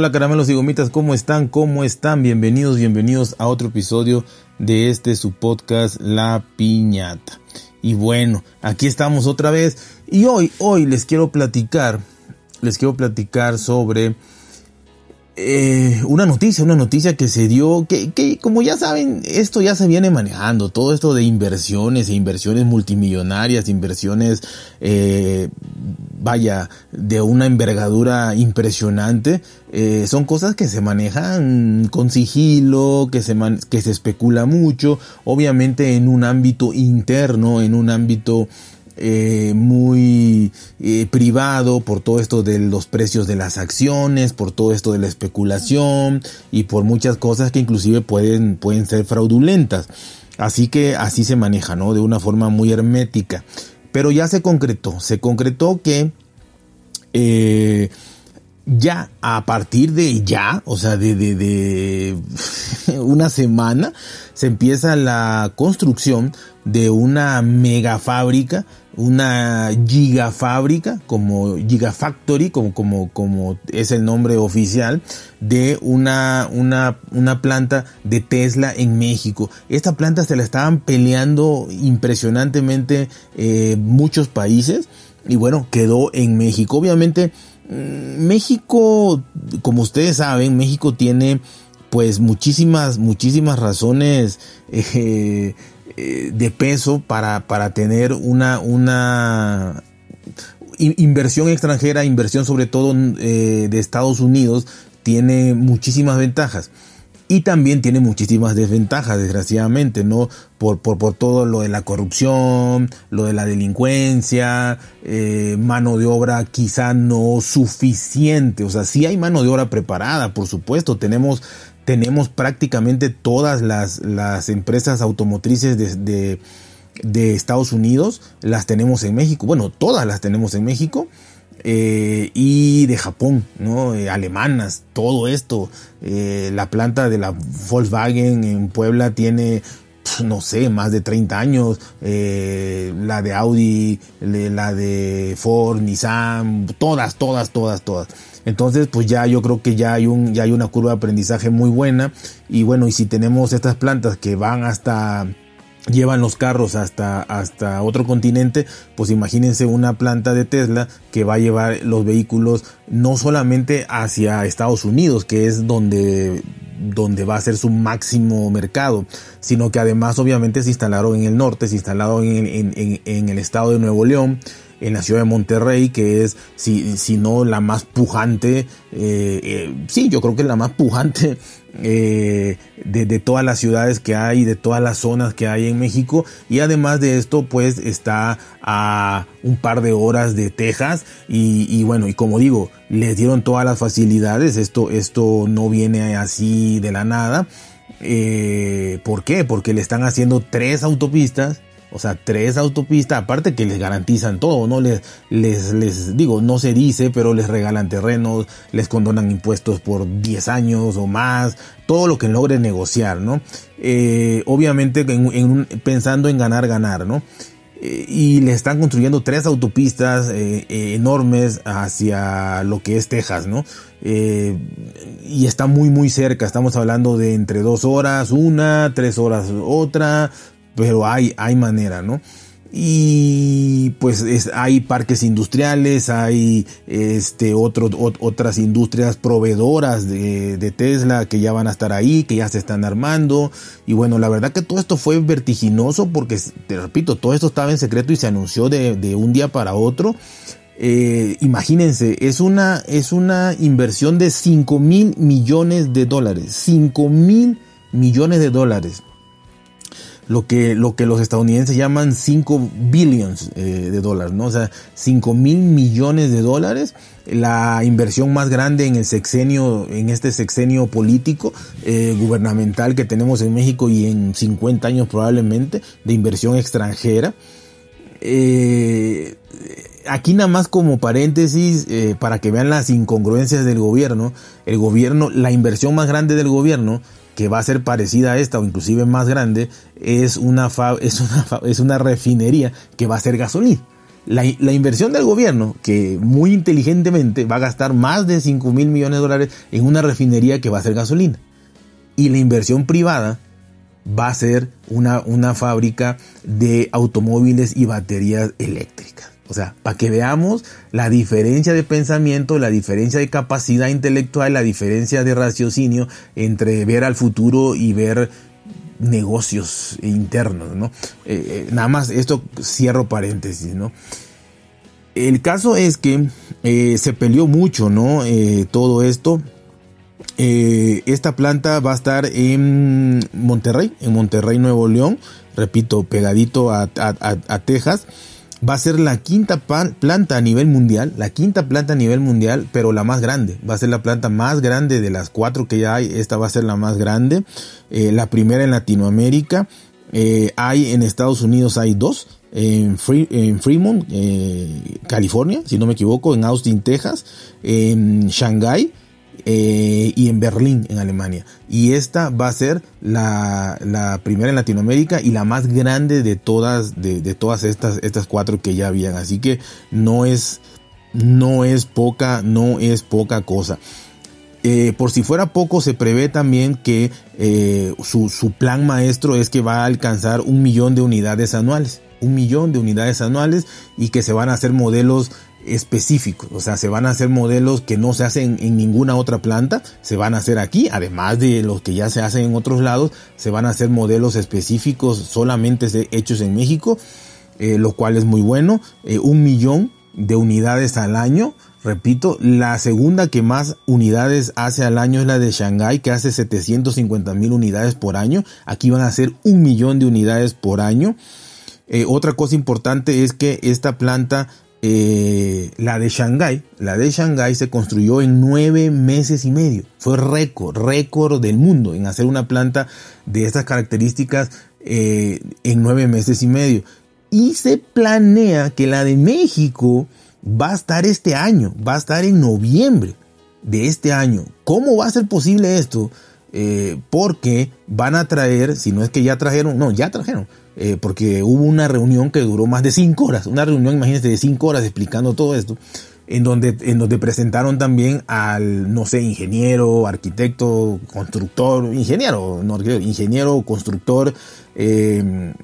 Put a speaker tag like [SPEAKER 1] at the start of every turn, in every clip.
[SPEAKER 1] Hola caramelos y gomitas, ¿cómo están? ¿Cómo están? Bienvenidos, bienvenidos a otro episodio de este su podcast La Piñata. Y bueno, aquí estamos otra vez y hoy, hoy les quiero platicar, les quiero platicar sobre eh, una noticia, una noticia que se dio, que, que, como ya saben, esto ya se viene manejando, todo esto de inversiones e inversiones multimillonarias, inversiones, eh, vaya, de una envergadura impresionante, eh, son cosas que se manejan con sigilo, que se, que se especula mucho, obviamente en un ámbito interno, en un ámbito eh, muy eh, privado por todo esto de los precios de las acciones, por todo esto de la especulación y por muchas cosas que inclusive pueden, pueden ser fraudulentas. Así que así se maneja, ¿no? De una forma muy hermética. Pero ya se concretó, se concretó que eh, ya a partir de ya, o sea, de, de, de, una semana, se empieza la construcción de una mega fábrica una gigafábrica, como Gigafactory, como, como, como es el nombre oficial, de una, una, una planta de Tesla en México. Esta planta se la estaban peleando impresionantemente eh, muchos países y bueno, quedó en México. Obviamente, México, como ustedes saben, México tiene pues muchísimas, muchísimas razones eh, eh, de peso para, para tener una, una inversión extranjera, inversión sobre todo eh, de Estados Unidos, tiene muchísimas ventajas. Y también tiene muchísimas desventajas, desgraciadamente, ¿no? Por, por, por todo lo de la corrupción, lo de la delincuencia, eh, mano de obra quizá no suficiente. O sea, sí hay mano de obra preparada, por supuesto. Tenemos tenemos prácticamente todas las, las empresas automotrices de, de, Estados Unidos, las tenemos en México. Bueno, todas las tenemos en México. Eh, y de Japón, ¿no? Eh, alemanas, todo esto. Eh, la planta de la Volkswagen en Puebla tiene, no sé, más de 30 años. la de Audi, la de Ford, Nissan, todas, todas, todas, todas. Entonces, pues ya yo creo que ya hay un ya hay una curva de aprendizaje muy buena y bueno, y si tenemos estas plantas que van hasta llevan los carros hasta, hasta otro continente, pues imagínense una planta de Tesla que va a llevar los vehículos no solamente hacia Estados Unidos, que es donde, donde va a ser su máximo mercado, sino que además obviamente se instalaron en el norte, se instalaron en, en, el estado de Nuevo León, en la ciudad de Monterrey, que es, si, si no la más pujante, eh, eh, sí, yo creo que es la más pujante eh, de, todas las ciudades que hay, de todas las zonas que hay en México. Y además de esto, pues está a un par de horas de Texas. Y, bueno, y como digo, les dieron todas las facilidades. Esto, esto no viene así de la nada. ¿Por qué? Porque le están haciendo tres autopistas o sea, tres autopistas, aparte que les garantizan todo, ¿no? Les, les, les digo, no se dice, pero les regalan terrenos, les condonan impuestos por 10 años o más, todo lo que logre negociar, ¿no? Eh, obviamente en, pensando en ganar, ganar, ¿no? Eh, y le están construyendo tres autopistas eh, enormes hacia lo que es Texas, ¿no? y está muy muy cerca, estamos hablando de entre dos horas una, tres horas otra, pero hay, hay manera, ¿no? y pues hay parques industriales, hay este otras industrias proveedoras de, Tesla que ya van a estar ahí, que ya se están armando y bueno, la verdad que todo esto fue vertiginoso porque te repito, todo esto estaba en secreto y se anunció de, de un día para otro. Eh, imagínense, es una, es una inversión de 5 mil millones de dólares, 5 mil millones de dólares lo que, lo que los estadounidenses llaman 5 billions eh, de dólares, ¿no? O sea, 5 mil millones de dólares, la inversión más grande en el sexenio, en este sexenio político, eh, gubernamental que tenemos en México y en 50 años probablemente, de inversión extranjera. Eh, aquí nada más como paréntesis, para que vean las incongruencias del gobierno, el gobierno, la inversión más grande del gobierno que va a ser parecida a esta o inclusive más grande, es una, es una, es una refinería que va a ser gasolina. la, inversión del gobierno, que muy inteligentemente va a gastar más de 5 mil millones de dólares en una refinería que va a ser gasolina. Y la inversión privada va a ser una, una fábrica de automóviles y baterías eléctricas. O sea, para que veamos la diferencia de pensamiento, la diferencia de capacidad intelectual, la diferencia de raciocinio entre ver al futuro y ver negocios internos, ¿no? Eh, eh, nada más, esto cierro paréntesis, ¿no? El caso es que eh, se peleó mucho, ¿no? todo esto. esta planta va a estar en Monterrey, en Monterrey, Nuevo León, repito, pegadito a, a Texas va a ser la quinta planta a nivel mundial, la quinta planta a nivel mundial, pero la más grande. Va a ser la planta más grande de las cuatro que ya hay. Esta va a ser la más grande. Eh, la primera en Latinoamérica. Eh, hay en Estados Unidos hay dos. En, Fremont, eh, California, si no me equivoco, en Austin, Texas, en Shanghai eh, y en Berlín, en Alemania. Y esta va a ser la, primera en Latinoamérica y la más grande de todas, de, todas estas, estas cuatro que ya habían. Así que no es, no es poca, no es poca cosa. Eh, por si fuera poco, se prevé también que eh, su, su plan maestro es que va a alcanzar un millón de unidades anuales. Un millón de unidades anuales y que se van a hacer modelos específicos, o sea, se van a hacer modelos que no se hacen en ninguna otra planta, se van a hacer aquí, además de los que ya se hacen en otros lados, se van a hacer modelos específicos solamente hechos en México, eh, lo cual es muy bueno, eh, un millón de unidades al año, repito, la segunda que más unidades hace al año es la de Shanghai, que hace 750 mil unidades por año, aquí van a ser un millón de unidades por año. Eh, otra cosa importante es que esta planta eh, la de Shanghái, la de se construyó en nueve meses y medio. Fue récord, récord del mundo en hacer una planta de estas características eh, en nueve meses y medio. Y se planea que la de México va a estar este año, va a estar en noviembre de este año. ¿Cómo va a ser posible esto? Eh, porque van a traer, si no es que ya trajeron, no, ya trajeron, eh, porque hubo una reunión que duró más de cinco horas, una reunión, imagínense, de cinco horas explicando todo esto, en donde, en donde presentaron también al, no sé, ingeniero, arquitecto, constructor, ingeniero, no, ingeniero, constructor, eh,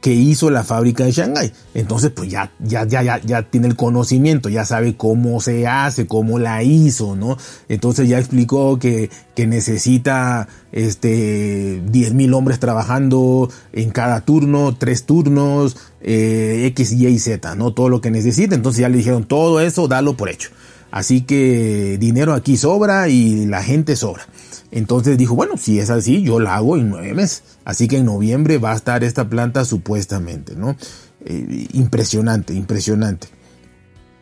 [SPEAKER 1] que hizo la fábrica de Shanghai. Entonces, pues ya, ya, ya, ya, ya tiene el conocimiento, ya sabe cómo se hace, cómo la hizo, ¿no? Entonces ya explicó que, que necesita este 10 mil hombres trabajando en cada turno, tres turnos, eh, X, Y y Z, ¿no? Todo lo que necesita. Entonces ya le dijeron todo eso, dalo por hecho. Así que dinero aquí sobra y la gente sobra. Entonces dijo, bueno, si es así, yo la hago en nueve meses. Así que en noviembre va a estar esta planta supuestamente, ¿no? Eh, impresionante, impresionante.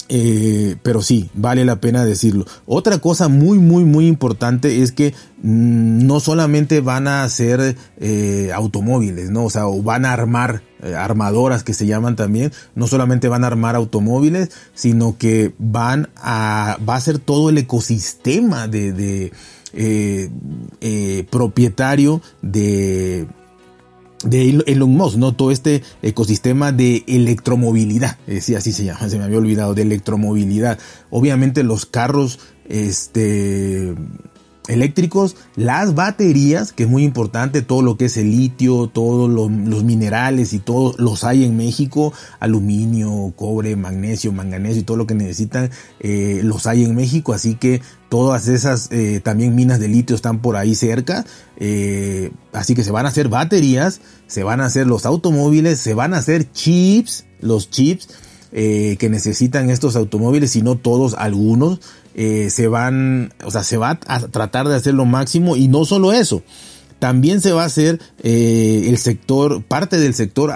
[SPEAKER 1] Eh, pero sí, vale la pena decirlo. Otra cosa muy, muy, muy importante es que mm, no solamente van a hacer eh, automóviles, ¿no? O sea, o van a armar armadoras que se llaman también. No solamente van a armar automóviles, sino que van a, va a ser todo el ecosistema de eh, eh, propietario de de Elon Musk, ¿no? Todo este ecosistema de electromovilidad, eh, sí, así se llama, se me había olvidado, de electromovilidad. Obviamente los carros, este, eléctricos, las baterías, que es muy importante, todo lo que es el litio, todos los minerales y todos los hay en México, aluminio, cobre, magnesio, manganeso y todo lo que necesitan, los hay en México, así que todas esas eh, también minas de litio están por ahí cerca, eh, así que se van a hacer baterías, se van a hacer los automóviles, se van a hacer chips, los chips, que necesitan estos automóviles, si no todos, algunos, eh, se van, o sea, se va a tratar de hacer lo máximo y no solo eso, también se va a hacer eh, el sector, parte del sector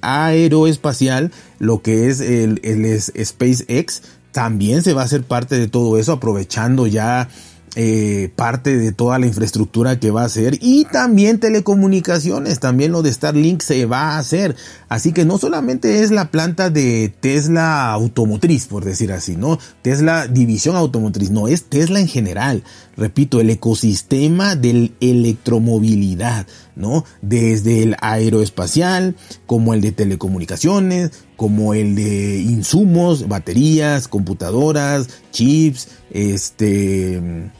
[SPEAKER 1] aeroespacial, lo que es el, el SpaceX, también se va a hacer parte de todo eso, aprovechando ya eh, parte de toda la infraestructura que va a hacer y también telecomunicaciones, también lo de Starlink se va a hacer. Así que no solamente es la planta de Tesla automotriz, por decir así, ¿no? Tesla división automotriz, no, es Tesla en general. Repito, el ecosistema de electromovilidad, ¿no? Desde el aeroespacial, como el de telecomunicaciones, como el de insumos, baterías, computadoras, chips, este,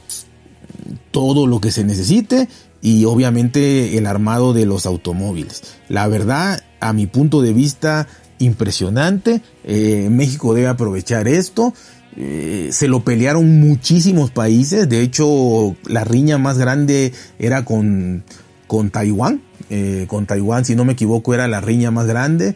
[SPEAKER 1] todo lo que se necesite y obviamente el armado de los automóviles. La verdad, a mi punto de vista, impresionante. Eh, México debe aprovechar esto. Eh, se lo pelearon muchísimos países. De hecho, la riña más grande era con, con Taiwán. Eh, con Taiwán, si no me equivoco, era la riña más grande.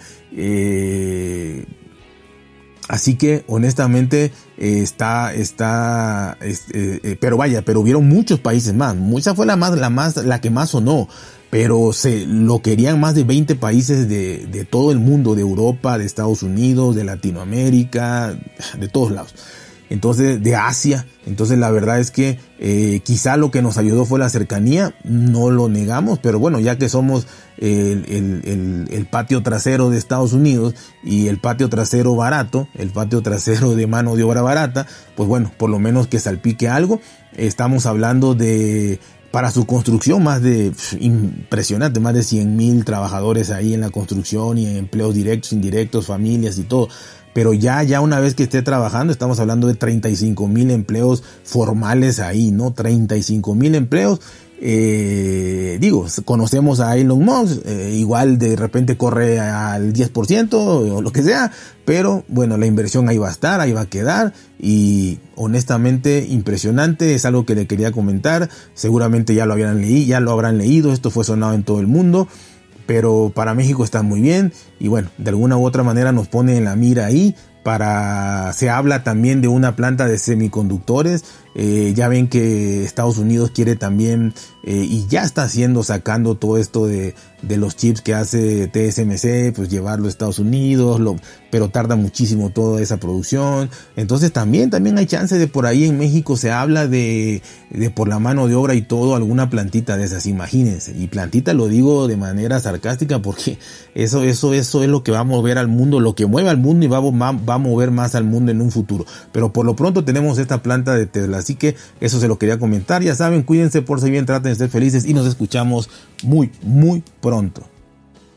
[SPEAKER 1] Así que honestamente está, está, eh, eh, pero vaya, pero hubieron muchos países más. Esa fue la más, la más, la que más sonó. Pero se lo querían más de 20 países de, de todo el mundo, de Europa, de Estados Unidos, de Latinoamérica, de todos lados entonces de Asia. Entonces la verdad es que eh, quizá lo que nos ayudó fue la cercanía, no lo negamos, pero bueno, ya que somos el, patio trasero de Estados Unidos y el patio trasero barato, el patio trasero de mano de obra barata, pues bueno, por lo menos que salpique algo. Estamos hablando de para su construcción más de impresionante, más de 100 mil trabajadores ahí en la construcción y en empleos directos, indirectos, familias y todo pero ya, ya una vez que esté trabajando, estamos hablando de 35 mil empleos formales ahí, ¿no? 35 mil empleos. Eh, digo, conocemos a Elon Musk, eh, igual de repente corre al 10% o lo que sea, pero bueno, la inversión ahí va a estar, ahí va a quedar y honestamente impresionante, es algo que le quería comentar, seguramente ya lo habían leído, ya lo habrán leído, esto fue sonado en todo el mundo pero para México está muy bien y bueno, de alguna u otra manera nos pone en la mira ahí para se habla también de una planta de semiconductores eh, ya ven que Estados Unidos quiere también eh, y ya está haciendo sacando todo esto de, de, los chips que hace TSMC pues llevarlo a Estados Unidos pero tarda muchísimo toda esa producción. Entonces también también hay chance de por ahí en México se habla de, de por la mano de obra y todo alguna plantita de esas imagínense. Y plantita lo digo de manera sarcástica porque eso eso eso es lo que va a mover al mundo lo que mueve al mundo y va, va, va a mover más al mundo en un futuro. Pero por lo pronto tenemos esta planta de Tesla Así que eso se lo quería comentar. Ya saben, cuídense por si bien, traten de ser felices y nos escuchamos muy, muy pronto.